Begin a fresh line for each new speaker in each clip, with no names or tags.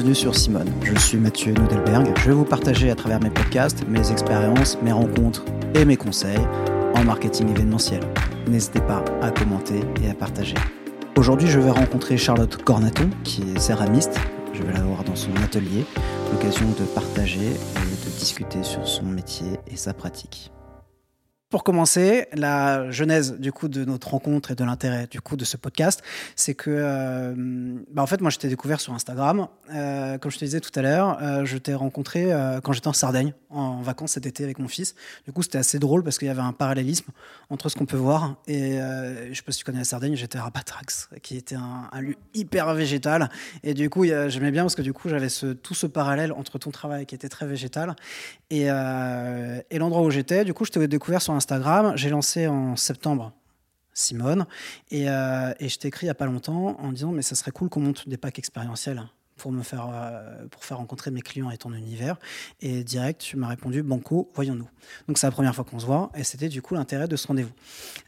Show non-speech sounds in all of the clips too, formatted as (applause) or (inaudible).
Bienvenue sur Simone. Je suis Mathieu Nudelberg. Je vais vous partager à travers mes podcasts mes expériences, mes rencontres et mes conseils en marketing événementiel. N'hésitez pas à commenter et à partager. Aujourd'hui, je vais rencontrer Charlotte Cornaton, qui est céramiste. Je vais la voir dans son atelier, l'occasion de partager et de discuter sur son métier et sa pratique. Pour commencer, la genèse du coup de notre rencontre et de l'intérêt du coup de ce podcast, c'est que, euh, bah en fait, moi, je t'ai découvert sur Instagram. Euh, comme je te disais tout à l'heure, euh, je t'ai rencontré euh, quand j'étais en Sardaigne, en vacances cet été avec mon fils. Du coup, c'était assez drôle parce qu'il y avait un parallélisme entre ce qu'on peut voir et je sais pas si tu connais la Sardaigne, j'étais à Rapatrax, qui était un, lieu hyper végétal. Et du coup, j'aimais bien parce que du coup, j'avais tout ce parallèle entre ton travail qui était très végétal et, l'endroit où j'étais. Du coup, je t'ai découvert sur. J'ai lancé en septembre Simone. Et, euh, et je t'ai écrit il n'y a pas longtemps en disant mais ça serait cool qu'on monte des packs expérientiels pour me faire euh, pour faire rencontrer mes clients et ton univers. Et direct tu m'as répondu banco voyons-nous. Donc c'est la première fois qu'on se voit et c'était du coup l'intérêt de ce rendez-vous.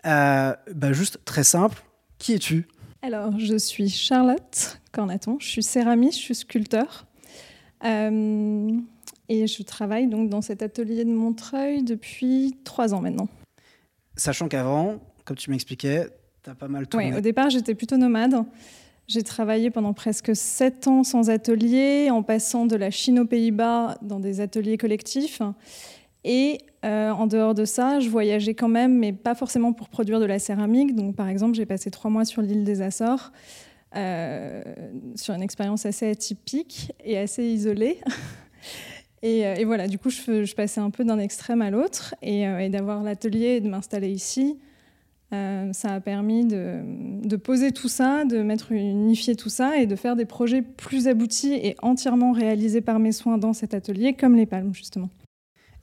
Euh, bah, juste très simple. Qui es-tu?
Alors je suis Charlotte Cornaton. Je suis céramiste je suis sculpteur. Euh, et je travaille donc dans cet atelier de Montreuil depuis trois ans maintenant.
Sachant qu'avant, comme tu m'expliquais, tu as pas mal tourné.
Oui, au départ, j'étais plutôt nomade. J'ai travaillé pendant presque sept ans sans atelier, en passant de la Chine aux Pays-Bas dans des ateliers collectifs. Et euh, en dehors de ça, je voyageais quand même, mais pas forcément pour produire de la céramique. Donc, par exemple, j'ai passé trois mois sur l'île des Açores, euh, sur une expérience assez atypique et assez isolée. (laughs) Et, euh, et, voilà, du coup, je, je, passais un peu d'un extrême à l'autre. Et, euh, et d'avoir l'atelier et de m'installer ici, euh, ça a permis de, de, poser tout ça, de mettre unifier tout ça et de faire des projets plus aboutis et entièrement réalisés par mes soins dans cet atelier, comme les palmes, justement.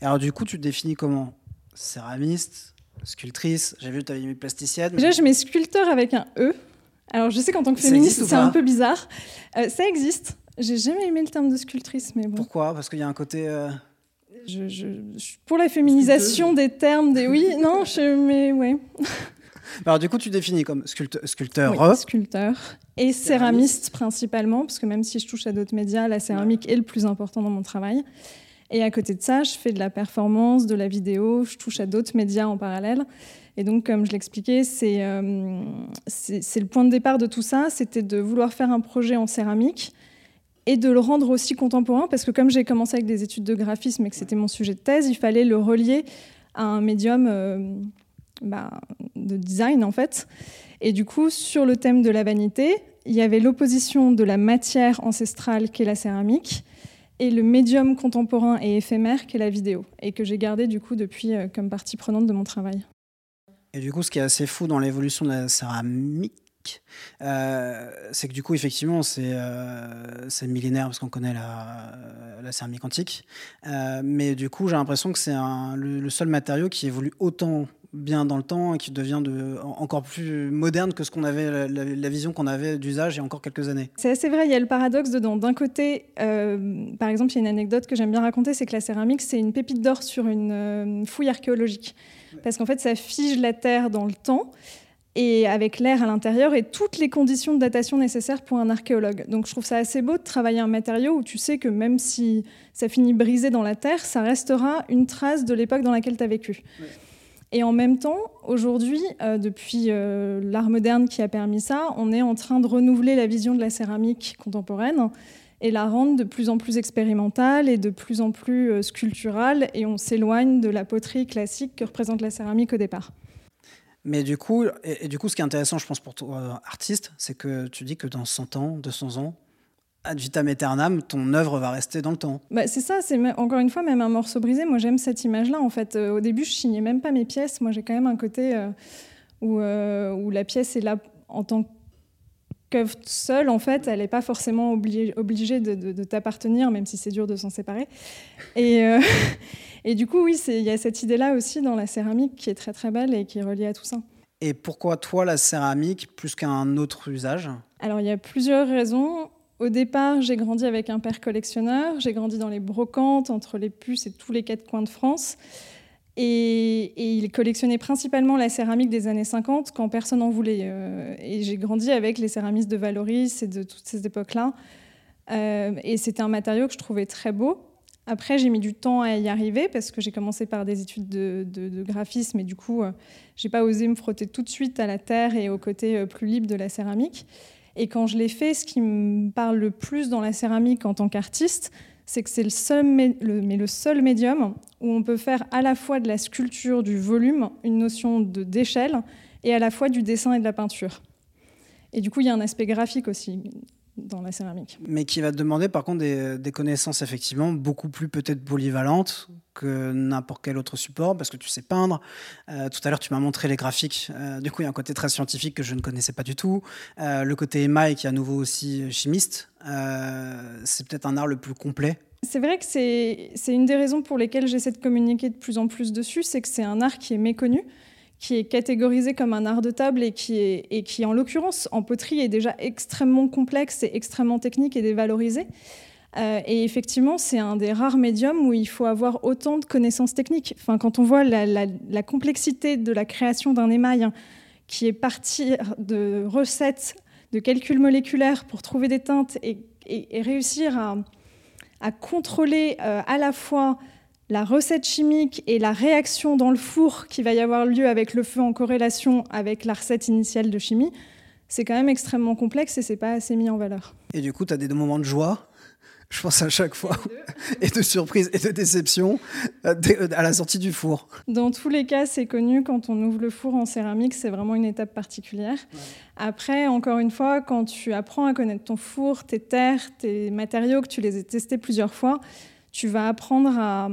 Alors, du coup, tu te définis comment? Céramiste Sculptrice J'ai vu que tu avais mis plasticienne.
Déjà, je mets sculpteur avec un E. Alors, je sais qu'en tant que féministe, c'est un peu bizarre. Euh, ça existe. J'ai jamais aimé le terme de sculptrice, mais bon.
Pourquoi? Parce qu'il y a un côté. Euh...
Je, je, je, pour la féminisation des termes, des oui, non, mais ouais. (laughs)
Alors du coup, tu définis comme sculpte, sculpteur.
Oui, sculpteur et céramiste. céramiste principalement, parce que même si je touche à d'autres médias, la céramique ouais. est le plus important dans mon travail. Et à côté de ça, je fais de la performance, de la vidéo, je touche à d'autres médias en parallèle. Et donc, comme je l'expliquais, c'est euh, le point de départ de tout ça, c'était de vouloir faire un projet en céramique et de le rendre aussi contemporain, parce que comme j'ai commencé avec des études de graphisme et que c'était mon sujet de thèse, il fallait le relier à un médium euh, bah, de design, en fait. Et du coup, sur le thème de la vanité, il y avait l'opposition de la matière ancestrale, qu'est la céramique, et le médium contemporain et éphémère, qu'est la vidéo, et que j'ai gardé, du coup, depuis euh, comme partie prenante de mon travail.
Et du coup, ce qui est assez fou dans l'évolution de la céramique, euh, c'est que du coup, effectivement, c'est euh, millénaire parce qu'on connaît la, la, céramique antique. Euh, mais du coup, j'ai l'impression que c'est le, le, seul matériau qui évolue autant bien dans le temps et qui devient de, encore plus moderne que ce qu'on avait, la, la, la vision qu'on avait d'usage il y a encore quelques années.
C'est assez vrai, il y a le paradoxe dedans. D'un côté, euh, par exemple, il y a une anecdote que j'aime bien raconter, c'est que la céramique, c'est une pépite d'or sur une euh, fouille archéologique. Parce qu'en fait, ça fige la terre dans le temps et avec l'air à l'intérieur et toutes les conditions de datation nécessaires pour un archéologue. Donc je trouve ça assez beau de travailler un matériau où tu sais que même si ça finit brisé dans la terre, ça restera une trace de l'époque dans laquelle tu as vécu. Ouais. Et en même temps, aujourd'hui, euh, depuis euh, l'art moderne qui a permis ça, on est en train de renouveler la vision de la céramique contemporaine et la rendre de plus en plus expérimentale et de plus en plus euh, sculpturale, et on s'éloigne de la poterie classique que représente la céramique au départ.
Mais du coup, et, du coup, ce qui est intéressant, je pense, pour toi, artiste, c'est que tu dis que dans 100 ans, 200 ans, ad vitam aeternam, ton œuvre va rester dans le temps.
Bah, c'est ça, c'est encore une fois même un morceau brisé. Moi, j'aime cette image-là. En fait, euh, au début, je signais même pas mes pièces. Moi, j'ai quand même un côté euh, où, euh, où la pièce est là en tant qu'œuvre seule. En fait, elle n'est pas forcément obligée, obligée de, de, de t'appartenir, même si c'est dur de s'en séparer. Et, euh, (laughs) et du coup, oui, il y a cette idée-là aussi dans la céramique qui est très très belle et qui est reliée à tout ça.
Et pourquoi toi la céramique plus qu'un autre usage?
Alors, il y a plusieurs raisons. Au départ, j'ai grandi avec un père collectionneur. J'ai grandi dans les brocantes, entre les puces et tous les quatre coins de France. Et, il collectionnait principalement la céramique des années 50 quand personne n'en voulait. Euh, et j'ai grandi avec les céramistes de Valoris et de toutes ces époques-là. et c'était un matériau que je trouvais très beau. Après, j'ai mis du temps à y arriver parce que j'ai commencé par des études de, graphisme et du coup, j'ai pas osé me frotter tout de suite à la terre et au côté plus libre de la céramique. Et quand je l'ai fait, ce qui me parle le plus dans la céramique en tant qu'artiste, c'est que c'est le seul, médium où on peut faire à la fois de la sculpture, du volume, une notion de d'échelle, et à la fois du dessin et de la peinture. Et du coup, il y a un aspect graphique aussi dans la céramique.
Mais qui va te demander par contre des, connaissances effectivement beaucoup plus peut-être polyvalentes que n'importe quel autre support parce que tu sais peindre. Euh, tout à l'heure tu m'as montré les graphiques. Euh, du coup il y a un côté très scientifique que je ne connaissais pas du tout. Euh, le côté émail qui est à nouveau aussi chimiste. c'est peut-être un art le plus complet.
C'est vrai que c'est une des raisons pour lesquelles j'essaie de communiquer de plus en plus dessus, c'est que c'est un art qui est méconnu qui est catégorisé comme un art de table et qui, est, et qui en l'occurrence, en poterie, est déjà extrêmement complexe et extrêmement technique et dévalorisé. Euh, et effectivement, c'est un des rares médiums où il faut avoir autant de connaissances techniques. Enfin, quand on voit la, complexité de la création d'un émail hein, qui est partir de recettes, de calculs moléculaires pour trouver des teintes et, réussir à, contrôler euh, à la fois la recette chimique et la réaction dans le four qui va y avoir lieu avec le feu en corrélation avec la recette initiale de chimie, c'est quand même extrêmement complexe et c'est pas assez mis en valeur.
Et du coup, tu as des moments de joie (laughs) je pense à chaque fois, (laughs) et de surprise et de déception euh, euh, à la sortie du four.
Dans tous les cas, c'est connu, quand on ouvre le four en céramique, c'est vraiment une étape particulière. Après, encore une fois, quand tu apprends à connaître ton four, tes terres, tes matériaux, que tu les as testés plusieurs fois, tu vas apprendre à,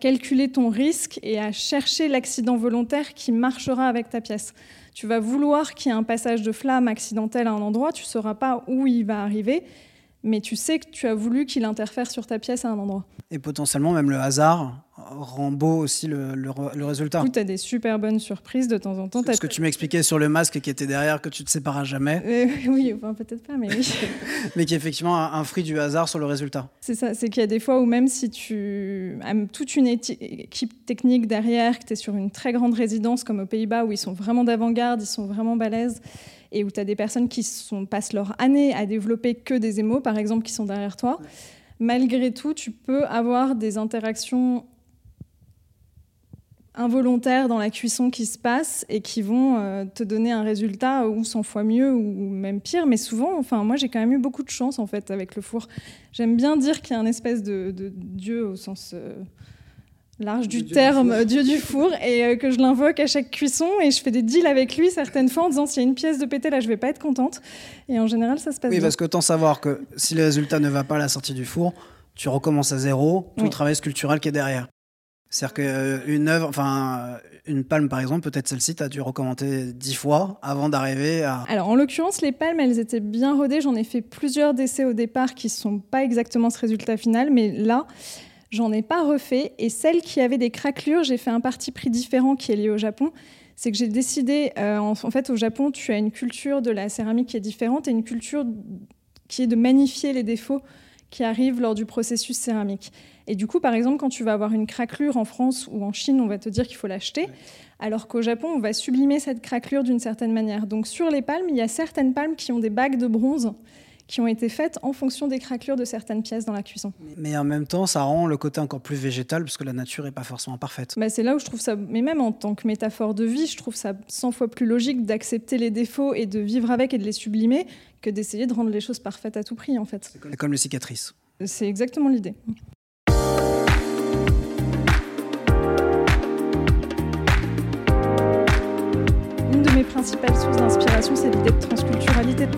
calculer ton risque et à chercher l'accident volontaire qui marchera avec ta pièce. Tu vas vouloir qu'il y ait un passage de flamme accidentel à un endroit, tu ne sauras pas où il va arriver, mais tu sais que tu as voulu qu'il interfère sur ta pièce à un endroit.
Et potentiellement même le hasard rend beau aussi le, résultat.
Tu as des super bonnes surprises de temps en temps.
Ce que tu m'expliquais sur le masque qui était derrière, que tu ne séparas jamais.
Euh, (laughs) oui, peut-être pas, mais oui. (laughs)
mais qui est effectivement un, fruit du hasard sur le résultat.
C'est ça, c'est qu'il y a des fois où même si tu as toute une équipe technique derrière, que tu es sur une très grande résidence comme aux Pays-Bas, où ils sont vraiment d'avant-garde, ils sont vraiment balèzes, et où tu as des personnes qui sont, passent leur année à développer que des émaux, par exemple, qui sont derrière toi. Malgré tout, tu peux avoir des interactions involontaires dans la cuisson qui se passe et qui vont euh, te donner un résultat ou 100 fois mieux ou même pire. Mais souvent, enfin, moi, j'ai quand même eu beaucoup de chance en fait avec le four. J'aime bien dire qu'il y a un espèce de, dieu au sens euh, large du terme, dieu du four, et euh, que je l'invoque à chaque cuisson et je fais des deals avec lui certaines fois en disant s'il y a une pièce de pété là, je vais pas être contente. Et en général, ça se passe.
Oui, parce que tant savoir que si le résultat ne va pas à la sortie du four, tu recommences à zéro tout le travail sculptural qui est derrière. C'est-à-dire qu'une œuvre, enfin une palme par exemple, peut-être celle-ci, tu as dû recommander dix fois avant d'arriver à.
Alors en l'occurrence, les palmes, elles étaient bien rodées. J'en ai fait plusieurs d'essais au départ qui ne sont pas exactement ce résultat final, mais là, j'en ai pas refait. Et celles qui avaient des craquelures, j'ai fait un parti pris différent qui est lié au Japon. C'est que j'ai décidé, euh, en, en fait, au Japon, tu as une culture de la céramique qui est différente et une culture qui est de magnifier les défauts qui arrivent lors du processus céramique. Et du coup, par exemple, quand tu vas avoir une craquelure en France ou en Chine, on va te dire qu'il faut l'acheter, alors qu'au Japon, on va sublimer cette craquelure d'une certaine manière. Donc sur les palmes, il y a certaines palmes qui ont des bagues de bronze qui ont été faites en fonction des craquelures de certaines pièces dans la cuisson.
Mais en même temps, ça rend le côté encore plus végétal parce que la nature n'est pas forcément parfaite.
Bah, c'est là où je trouve ça, mais même en tant que métaphore de vie, je trouve ça 100 fois plus logique d'accepter les défauts et de vivre avec et de les sublimer que d'essayer de rendre les choses parfaites à tout prix en fait.
C'est comme les cicatrices.
C'est exactement l'idée. mes principales sources d'inspiration, c'est l'idée de transculturalité.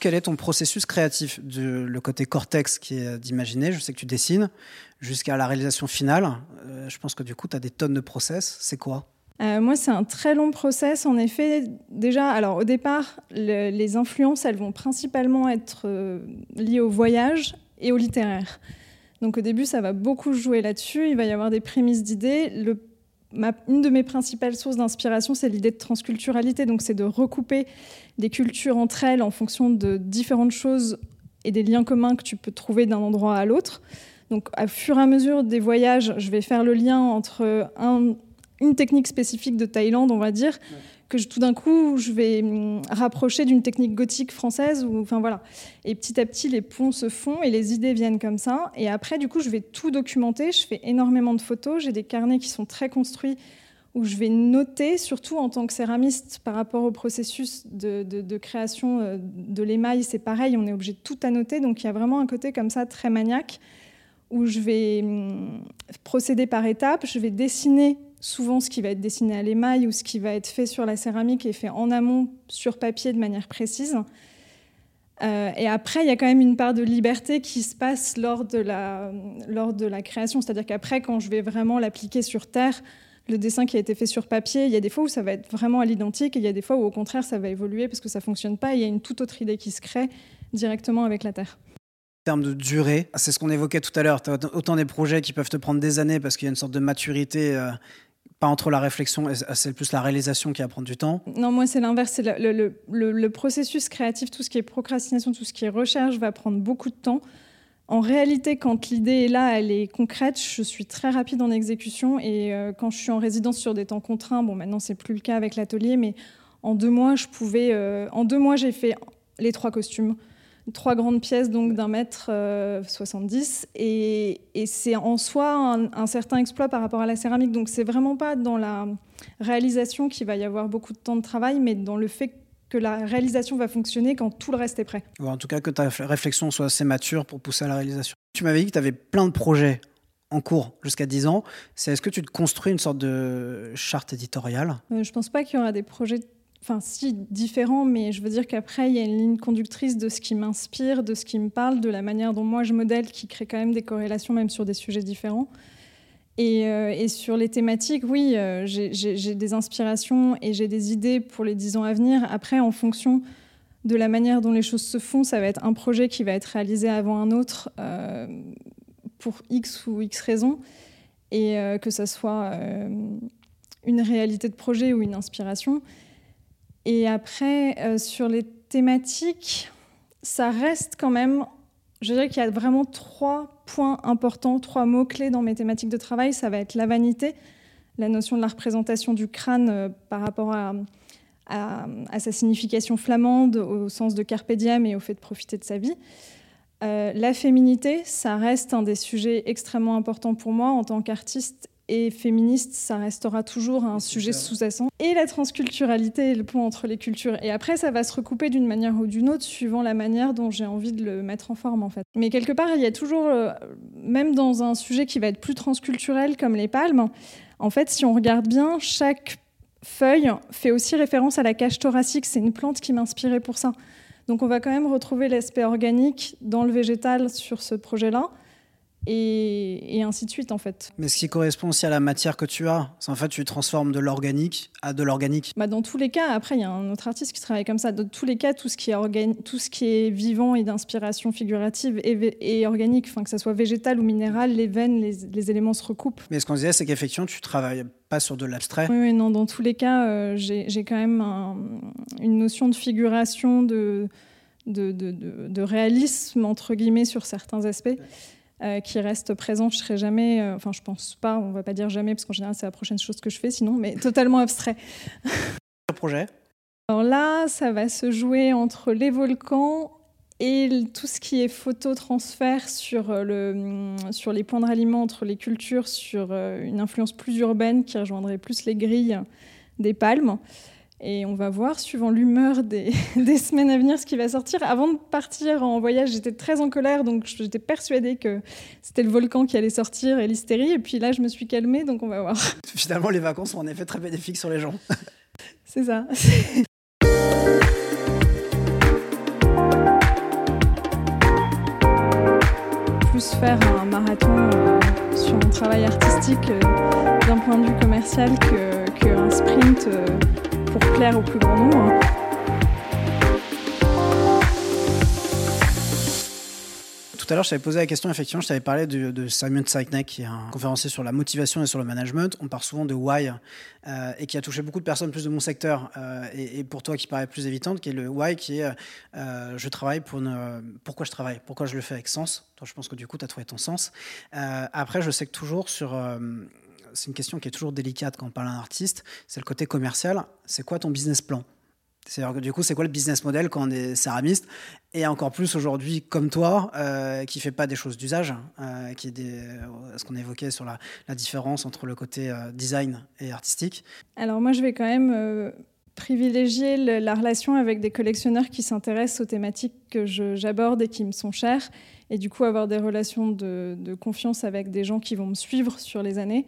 Quel est ton processus créatif de, Le côté cortex qui est d'imaginer, je sais que tu dessines, jusqu'à la réalisation finale. Euh, je pense que du coup, tu as des tonnes de process. C'est quoi?
Euh, moi, c'est un très long process. En effet, déjà, alors au départ, les influences, elles vont principalement être euh, liées au voyage et au littéraire. Donc au début, ça va beaucoup jouer là-dessus. Il va y avoir des prémices d'idées. Une de mes principales sources d'inspiration, c'est l'idée de transculturalité. Donc c'est de recouper des cultures entre elles en fonction de différentes choses et des liens communs que tu peux trouver d'un endroit à l'autre. Donc, à fur et à mesure des voyages, je vais faire le lien entre une technique spécifique de Thaïlande, on va dire, que tout d'un coup, je vais hum, rapprocher d'une technique gothique française. Ou, enfin, voilà. Et petit à petit, les ponts se font et les idées viennent comme ça. Et après, du coup, je vais tout documenter. Je fais énormément de photos. J'ai des carnets qui sont très construits où je vais noter, surtout en tant que céramiste, par rapport au processus de, création euh, de l'émail, c'est pareil, on est obligé de tout annoter. Donc il y a vraiment un côté comme ça très maniaque où je vais hum, procéder par étapes, je vais dessiner souvent ce qui va être dessiné à l'émail ou ce qui va être fait sur la céramique est fait en amont sur papier de manière précise. Euh, et après, il y a quand même une part de liberté qui se passe lors de la, lors de la création. C'est-à-dire qu'après, quand je vais vraiment l'appliquer sur Terre, le dessin qui a été fait sur papier, il y a des fois où ça va être vraiment à l'identique et il y a des fois où au contraire ça va évoluer parce que ça fonctionne pas il y a une toute autre idée qui se crée directement avec la Terre.
En termes de durée, c'est ce qu'on évoquait tout à l'heure. Autant des projets qui peuvent te prendre des années parce qu'il y a une sorte de maturité euh, pas entre la réflexion, c'est plus la réalisation qui va prendre du temps
Non, moi c'est l'inverse. C'est le, processus créatif, tout ce qui est procrastination, tout ce qui est recherche va prendre beaucoup de temps. En réalité, quand l'idée est là, elle est concrète, je suis très rapide en exécution. Et euh, quand je suis en résidence sur des temps contraints, bon maintenant c'est plus le cas avec l'atelier, mais en deux mois, je pouvais. Euh, en deux mois, j'ai fait les trois costumes trois grandes pièces donc d'un mètre 70 euh, et, c'est en soi un, certain exploit par rapport à la céramique. Donc c'est vraiment pas dans la réalisation qu'il va y avoir beaucoup de temps de travail, mais dans le fait que la réalisation va fonctionner quand tout le reste est prêt.
en tout cas que ta réflexion soit assez mature pour pousser à la réalisation. Tu m'avais dit que tu avais plein de projets en cours jusqu'à 10 ans. C'est est-ce que tu te construis une sorte de charte éditoriale?
Euh, Je pense pas qu'il y aura des projets enfin si différent, mais je veux dire qu'après il y a une ligne conductrice de ce qui m'inspire, de ce qui me parle, de la manière dont moi je modèle, qui crée quand même des corrélations même sur des sujets différents. Et, euh, sur les thématiques, oui, euh, j'ai des inspirations et j'ai des idées pour les dix ans à venir. Après, en fonction de la manière dont les choses se font, ça va être un projet qui va être réalisé avant un autre euh, pour X ou X raisons, et que ce soit une réalité de projet ou une inspiration. Et après, euh, sur les thématiques, ça reste quand même, je dirais qu'il y a vraiment trois points importants, trois mots-clés dans mes thématiques de travail. Ça va être la vanité, la notion de la représentation du crâne euh, par rapport à, sa signification flamande, au sens de carpe diem et au fait de profiter de sa vie. Euh, la féminité, ça reste un des sujets extrêmement importants pour moi en tant qu'artiste et féministe, ça restera toujours un sujet sous-jacent. Et la transculturalité le pont entre les cultures. Et après, ça va se recouper d'une manière ou d'une autre, suivant la manière dont j'ai envie de le mettre en forme, en fait. Mais quelque part, il y a toujours, euh, même dans un sujet qui va être plus transculturel, comme les palmes, en fait, si on regarde bien, chaque feuille fait aussi référence à la cage thoracique. C'est une plante qui m'inspirait pour ça. Donc on va quand même retrouver l'aspect organique dans le végétal sur ce projet-là et, ainsi de suite en fait.
Mais ce qui correspond aussi à la matière que tu as, c'est en fait tu transformes de l'organique à de l'organique.
Bah dans tous les cas, après il y a un autre artiste qui travaille comme ça. Dans tous les cas, tout ce qui est, tout ce qui est vivant et d'inspiration figurative et, organique, enfin que ça soit végétal ou minéral, les veines, les, éléments se recoupent.
Mais ce qu'on disait, c'est qu'effectivement tu travailles pas sur de l'abstrait.
Oui, oui, non, dans tous les cas, euh, j'ai quand même une notion de figuration, de de, de, de, réalisme entre guillemets sur certains aspects. Euh, qui reste présent. Je serai jamais, euh, enfin, je pense pas, on va pas dire jamais, parce qu'en général, c'est la prochaine chose que je fais, sinon, mais totalement abstrait.
projet?
Alors là, ça va se jouer entre les volcans et tout ce qui est photo-transfert sur, euh, le, sur les points de ralliement entre les cultures, sur une influence plus urbaine qui rejoindrait plus les grilles des palmes. Et on va voir, suivant l'humeur (laughs) des, semaines à venir, ce qui va sortir. Avant de partir en voyage, j'étais très en colère, donc j'étais persuadée que c'était le volcan qui allait sortir et l'hystérie. Et puis là, je me suis calmée, donc on va voir. (laughs)
Finalement, les vacances sont en effet très bénéfiques sur les gens. (laughs)
C'est ça. Plus faire un marathon euh, sur mon travail artistique euh, d'un point de vue commercial qu'un que sprint. Pour plaire au plus grand nombre.
Tout tout à l'heure, je t'avais posé la question, effectivement, je t'avais parlé de, Simon Sinek, qui est un conférencier sur la motivation et sur le management. On parle souvent de why, euh, et qui a touché beaucoup de personnes plus de mon secteur, euh, et, pour toi qui paraît plus évidente, qui est le why, qui est euh, je travaille pour une, pourquoi je travaille, pourquoi je le fais avec sens. Toi, je pense que du coup, tu as trouvé ton sens. après, je sais que toujours sur c'est une question qui est toujours délicate quand on parle d'un artiste, c'est le côté commercial. C'est quoi ton business plan? C'est-à-dire que du coup, c'est quoi le business model quand on est céramiste? Et encore plus aujourd'hui, comme toi, euh, qui fait pas des choses d'usage, euh, qui est euh, ce qu'on évoquait sur la, différence entre le côté design et artistique.
Alors moi, je vais quand même privilégier la relation avec des collectionneurs qui s'intéressent aux thématiques que j'aborde et qui me sont chères, et du coup avoir des relations de, confiance avec des gens qui vont me suivre sur les années.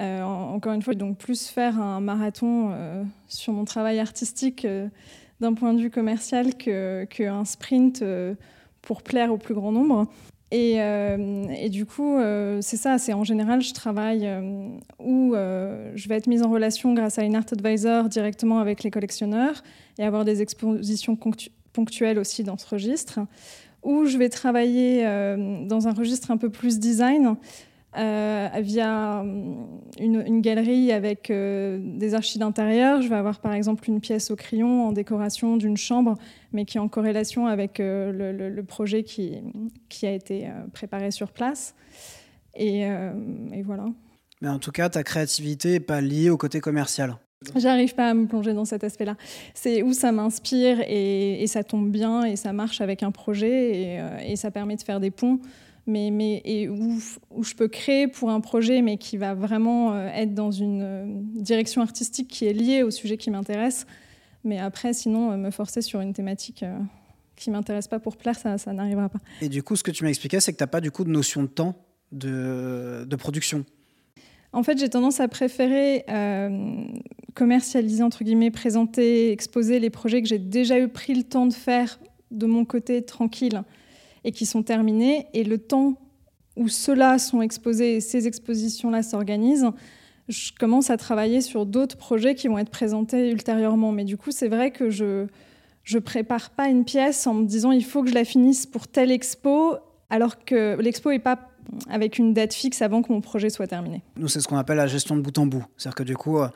Euh, encore une fois, donc plus faire un marathon euh, sur mon travail artistique euh, d'un point de vue commercial qu'un sprint pour plaire au plus grand nombre. Et, du coup, c'est ça, c'est en général, je travaille où je vais être mise en relation grâce à une art advisor directement avec les collectionneurs et avoir des expositions ponctuelles aussi dans ce registre, où je vais travailler dans un registre un peu plus design euh, via euh, une, galerie avec euh, des archives d'intérieur. Je vais avoir par exemple une pièce au crayon en décoration d'une chambre, mais qui est en corrélation avec le, projet qui, qui, a été préparé sur place. Et, voilà.
Mais en tout cas, ta créativité n'est pas liée au côté commercial.
J'arrive pas à me plonger dans cet aspect-là. C'est où ça m'inspire et, ça tombe bien et ça marche avec un projet et, et ça permet de faire des ponts mais, mais et où, où, je peux créer pour un projet, mais qui va vraiment euh, être dans une euh, direction artistique qui est liée au sujet qui m'intéresse. Mais après, sinon, euh, me forcer sur une thématique qui m'intéresse pas pour plaire, ça, ça n'arrivera pas.
Et du coup, ce que tu m'as expliqué, c'est que tu n'as pas du coup de notion de temps de, de production.
En fait, j'ai tendance à préférer commercialiser, entre guillemets, présenter, exposer les projets que j'ai déjà eu pris le temps de faire de mon côté tranquille et qui sont terminés. Et le temps où ceux-là sont exposés et ces expositions-là s'organisent, je commence à travailler sur d'autres projets qui vont être présentés ultérieurement. Mais du coup, c'est vrai que je je prépare pas une pièce en me disant il faut que je la finisse pour telle expo, alors que l'expo n'est pas avec une date fixe avant que mon projet soit terminé.
Nous, c'est ce qu'on appelle la gestion de bout en bout. C'est-à-dire que du coup, euh,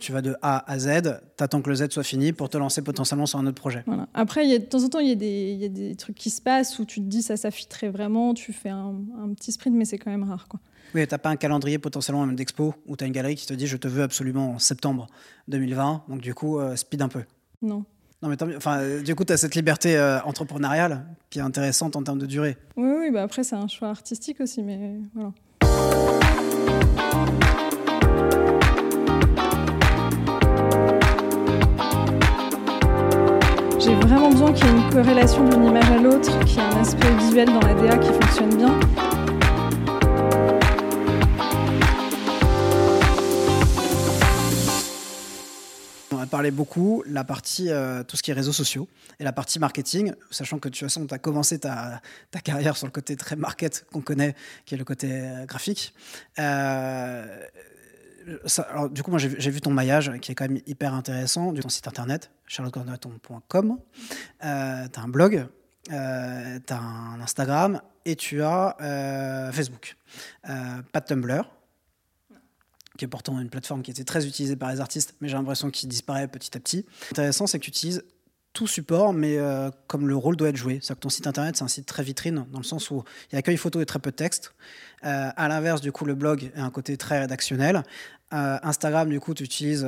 tu vas de A à Z, tu attends que le Z soit fini pour te lancer potentiellement sur un autre projet.
Après, y a, de temps en temps, il y, y, a des trucs qui se passent où tu te dis ça s'affiterait vraiment, tu fais un, petit sprint, mais c'est quand même rare. Quoi.
Oui, tu n'as pas un calendrier potentiellement même d'expo où tu as une galerie qui te dit je te veux absolument en septembre 2020, donc du coup, euh, speed un peu.
Non.
Non, mais enfin, euh, du coup, tu as cette liberté euh, entrepreneuriale qui est intéressante en termes de durée.
Oui, oui bah après, c'est un choix artistique aussi, mais voilà. J'ai vraiment besoin qu'il y ait une corrélation d'une image à l'autre, qu'il y ait un aspect visuel dans la DA qui fonctionne bien.
On a parlé beaucoup la partie, euh, tout ce qui est réseaux sociaux et la partie marketing, sachant que de toute façon, tu as commencé ta, carrière sur le côté très market qu'on connaît, qui est le côté euh, graphique. Euh, alors, du coup, moi, j'ai vu ton maillage qui est quand même hyper intéressant, du ton site internet, charlottecorneton.com. Euh, tu as un blog, euh, tu as un Instagram et tu as euh, Facebook. Euh, pas de Tumblr, qui est pourtant une plateforme qui était très utilisée par les artistes, mais j'ai l'impression qu'il disparaît petit à petit. Intéressant, c'est que tu utilises tout support, mais euh, comme le rôle doit être joué. C'est-à-dire que ton site internet, c'est un site très vitrine, dans le sens où il y a accueil photo et très peu de texte. Euh, à l'inverse, du coup, le blog est un côté très rédactionnel. Euh, Instagram, du coup, tu utilises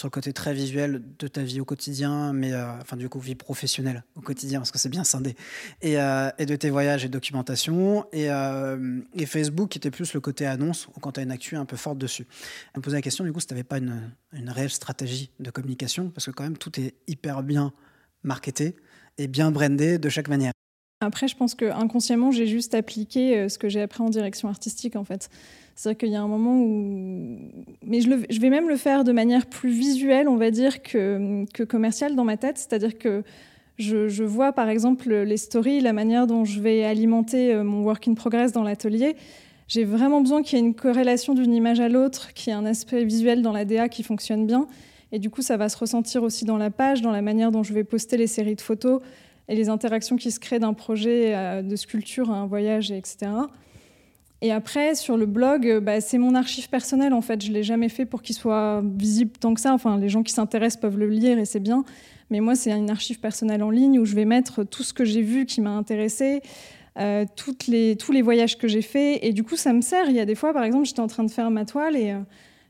sur le côté très visuel de ta vie au quotidien, mais euh, enfin du coup vie professionnelle au quotidien parce que c'est bien scindé, et, euh, et, de tes voyages et documentation, et, euh, et, Facebook qui était plus le côté annonce ou quand tu as une actu un peu forte dessus. Elle me posait la question du coup si tu n'avais pas une, une réelle stratégie de communication parce que quand même tout est hyper bien marketé et bien brandé de chaque manière.
Après, je pense que inconsciemment, j'ai juste appliqué ce que j'ai appris en direction artistique, en fait. C'est-à-dire qu'il y a un moment où. Mais je, vais même le faire de manière plus visuelle, on va dire, que, que commerciale dans ma tête. C'est-à-dire que je, je, vois, par exemple, les stories, la manière dont je vais alimenter euh, mon work in progress dans l'atelier. J'ai vraiment besoin qu'il y ait une corrélation d'une image à l'autre, qu'il y ait un aspect visuel dans la DA qui fonctionne bien. Et du coup, ça va se ressentir aussi dans la page, dans la manière dont je vais poster les séries de photos. Et les interactions qui se créent d'un projet de sculpture à un voyage, etc. Et après, sur le blog, bah, c'est mon archive personnelle en fait. Je l'ai jamais fait pour qu'il soit visible tant que ça. Enfin, les gens qui s'intéressent peuvent le lire et c'est bien. Mais moi, c'est une archive personnelle en ligne où je vais mettre tout ce que j'ai vu qui m'a intéressé, euh, les, tous les voyages que j'ai faits. Et du coup, ça me sert. Il y a des fois, par exemple, j'étais en train de faire ma toile et euh,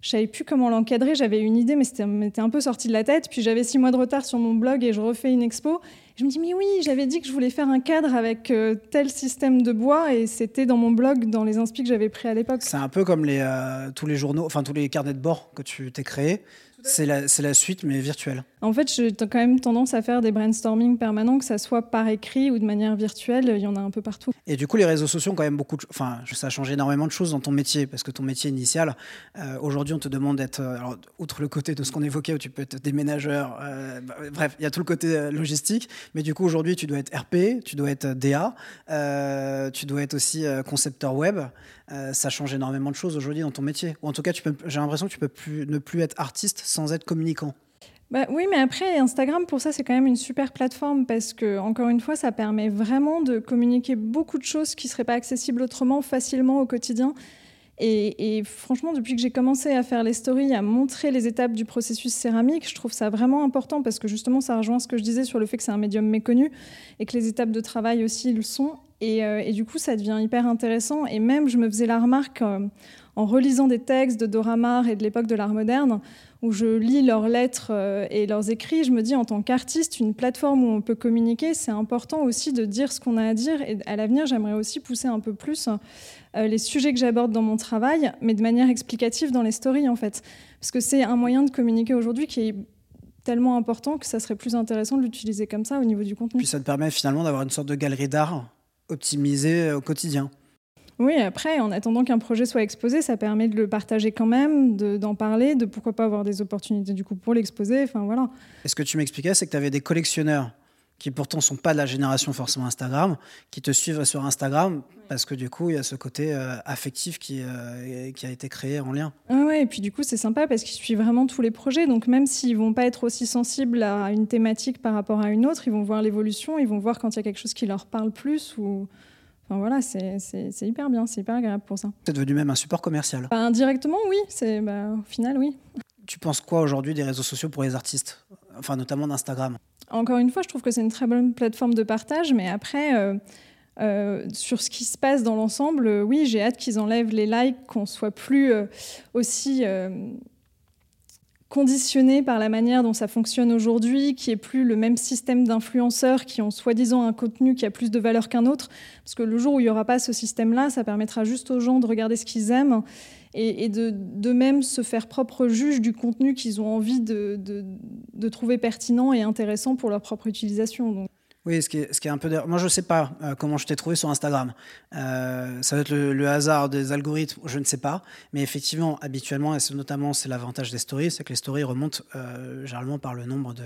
je savais plus comment l'encadrer. J'avais une idée, mais c'était un peu sorti de la tête. Puis j'avais six mois de retard sur mon blog et je refais une expo. Je me dis, mais oui, j'avais dit que je voulais faire un cadre avec euh, tel système de bois et c'était dans mon blog, dans les inspi que j'avais pris à l'époque.
C'est un peu comme les, tous les journaux, enfin tous les carnets de bord que tu t'es créés. C'est la, la, suite, mais virtuelle.
En fait, j'ai quand même tendance à faire des brainstorming permanents, que ça soit par écrit ou de manière virtuelle. Il y en a un peu partout.
Et du coup, les réseaux sociaux ont quand même beaucoup de... Enfin, ça a changé énormément de choses dans ton métier, parce que ton métier initial, euh, aujourd'hui, on te demande d'être... Euh, alors, outre le côté de ce qu'on évoquait, où tu peux être déménageur, euh, bah, bref, il y a tout le côté logistique. Mais du coup, aujourd'hui, tu dois être RP, tu dois être DA, tu dois être aussi concepteur web. ça change énormément de choses aujourd'hui dans ton métier. Ou en tout cas, j'ai l'impression que tu peux ne plus être artiste sans être communicant.
Bah, oui, mais après, Instagram, pour ça, c'est quand même une super plateforme parce que, encore une fois, ça permet vraiment de communiquer beaucoup de choses qui ne seraient pas accessibles autrement, facilement au quotidien. Et, franchement, depuis que j'ai commencé à faire les stories, à montrer les étapes du processus céramique, je trouve ça vraiment important parce que justement, ça rejoint ce que je disais sur le fait que c'est un médium méconnu et que les étapes de travail aussi le sont. Et, euh, du coup, ça devient hyper intéressant. Et même, je me faisais la remarque euh, en relisant des textes de Dora Maar et de l'époque de l'art moderne où je lis leurs lettres euh, et leurs écrits, je me dis en tant qu'artiste, une plateforme où on peut communiquer, c'est important aussi de dire ce qu'on a à dire. Et à l'avenir, j'aimerais aussi pousser un peu plus les sujets que j'aborde dans mon travail, mais de manière explicative dans les stories en fait. Parce que c'est un moyen de communiquer aujourd'hui qui est tellement important que ça serait plus intéressant de l'utiliser comme ça au niveau du contenu.
Puis ça te permet finalement d'avoir une sorte de galerie d'art optimisée au quotidien.
Oui, après, en attendant qu'un projet soit exposé, ça permet de le partager quand même, d'en parler, de pourquoi pas avoir des opportunités du coup pour l'exposer. Enfin voilà.
Et ce que tu m'expliquais, c'est que tu avais des collectionneurs qui pourtant sont pas de la génération forcément Instagram, qui te suivent sur Instagram parce que du coup il y a ce côté euh, affectif qui, euh, qui a été créé en lien.
Ah ouais, et puis du coup c'est sympa parce qu'ils suivent vraiment tous les projets, donc même s'ils vont pas être aussi sensibles à une thématique par rapport à une autre, ils vont voir l'évolution, ils vont voir quand il y a quelque chose qui leur parle plus ou voilà, c'est hyper bien, c'est hyper agréable pour ça.
C'est devenu même un support commercial.
Bah, indirectement, oui. C'est bah, au final, oui.
Tu penses quoi aujourd'hui des réseaux sociaux pour les artistes Enfin, notamment d'Instagram?
Encore une fois, je trouve que c'est une très bonne plateforme de partage, mais après. Euh, euh, sur ce qui se passe dans l'ensemble, oui, j'ai hâte qu'ils enlèvent les likes, qu'on soit plus euh, aussi conditionné par la manière dont ça fonctionne aujourd'hui, qui est plus le même système d'influenceurs qui ont soi-disant un contenu qui a plus de valeur qu'un autre. Parce que le jour où il n'y aura pas ce système-là, ça permettra juste aux gens de regarder ce qu'ils aiment et, de, même se faire propre juge du contenu qu'ils ont envie de, trouver pertinent et intéressant pour leur propre utilisation.
Oui, ce qui, est, ce qui est un peu. Moi, je ne sais pas euh, comment je t'ai trouvé sur Instagram. Euh, ça va être le, hasard des algorithmes, je ne sais pas. Mais effectivement, habituellement, et notamment c'est l'avantage des stories, c'est que les stories remontent euh, généralement par le nombre de,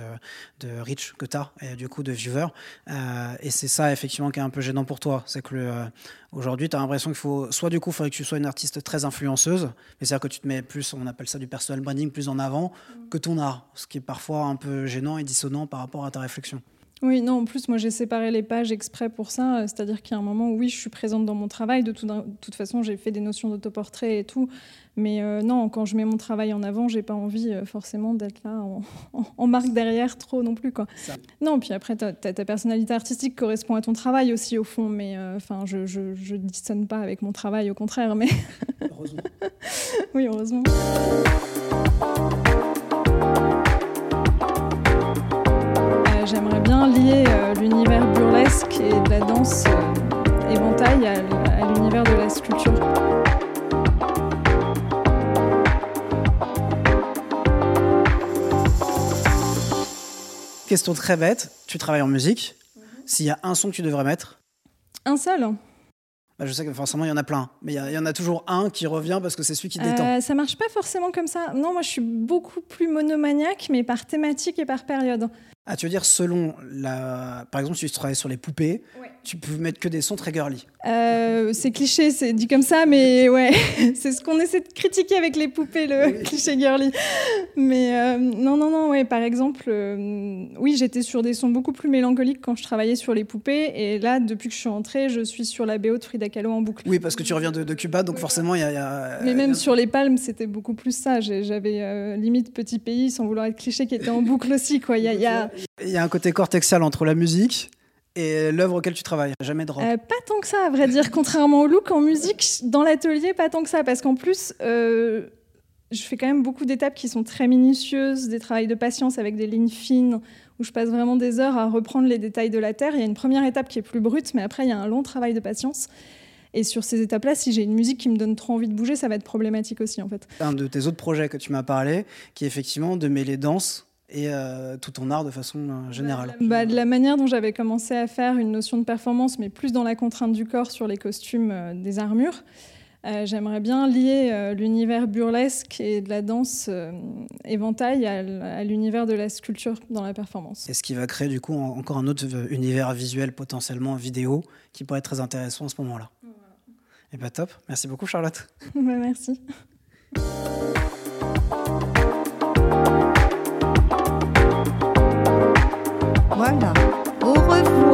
de reach que tu as et du coup de viewers. et c'est ça, effectivement, qui est un peu gênant pour toi. C'est que aujourd'hui, tu as l'impression qu'il faut. Soit du coup, il faudrait que tu sois une artiste très influenceuse, mais c'est-à-dire que tu te mets plus, on appelle ça du personal branding, plus en avant que ton art. Ce qui est parfois un peu gênant et dissonant par rapport à ta réflexion.
Oui, non, en plus, moi j'ai séparé les pages exprès pour ça. Euh, c'est-à-dire qu'il y a un moment où, oui, je suis présente dans mon travail. De, toute façon, j'ai fait des notions d'autoportrait et tout. Mais euh, non, quand je mets mon travail en avant, j'ai pas envie euh, forcément d'être là en, (laughs) marque derrière trop non plus. Quoi. Non, puis après, ta, personnalité artistique correspond à ton travail aussi, au fond. Mais enfin, je, je, je dissonne pas avec mon travail, au contraire. Mais...
Heureusement. (laughs)
oui, heureusement. J'aimerais bien lier euh, l'univers burlesque et de la danse euh, éventail à, l'univers de la sculpture.
Question très bête, tu travailles en musique. S'il y a un son que tu devrais mettre?
Un seul
bah, je sais que forcément il y en a plein, mais il y, en a toujours un qui revient parce que c'est celui qui détend.
Euh, ça marche pas forcément comme ça. Non, moi je suis beaucoup plus monomaniaque, mais par thématique et par période.
Ah, tu veux dire selon la. Par exemple, si tu travailles sur les poupées, tu peux mettre que des sons très girly.
Euh, c'est cliché, c'est dit comme ça, mais ouais, (laughs) c'est ce qu'on essaie de critiquer avec les poupées, le (laughs) cliché girly. Mais euh, non, non, non, ouais, par exemple, euh, oui, j'étais sur des sons beaucoup plus mélancoliques quand je travaillais sur les poupées, et là, depuis que je suis entrée, je suis sur la BO de Frida Kahlo en boucle.
Oui, parce que tu reviens de, Cuba, donc forcément, il y, a.
Mais même sur les palmes, c'était beaucoup plus ça. J'avais limite petit pays, sans vouloir être cliché, qui était en boucle aussi, quoi. Il y a,
il y a un côté cortexial entre la musique et l'œuvre auquel tu travailles Jamais de rock euh,
Pas tant que ça, à vrai dire. Contrairement au look, en musique, dans l'atelier, pas tant que ça. Parce qu'en plus, euh, je fais quand même beaucoup d'étapes qui sont très minutieuses, des travails de patience avec des lignes fines, où je passe vraiment des heures à reprendre les détails de la terre. Il y a une première étape qui est plus brute, mais après, il y a un long travail de patience. Et sur ces étapes-là, si j'ai une musique qui me donne trop envie de bouger, ça va être problématique aussi, en fait.
Un de tes autres projets que tu m'as parlé, qui est effectivement de mêler danse et euh, tout ton art de façon euh, générale
bah, De la manière dont j'avais commencé à faire une notion de performance, mais plus dans la contrainte du corps sur les costumes euh, des armures, j'aimerais bien lier l'univers burlesque et de la danse éventail à, l'univers de la sculpture dans la performance.
Et ce qui va créer du coup encore un autre univers visuel potentiellement vidéo qui pourrait être très intéressant à ce moment-là. Et bah top, merci beaucoup Charlotte. (laughs)
bah, merci. Voilà. Au revoir.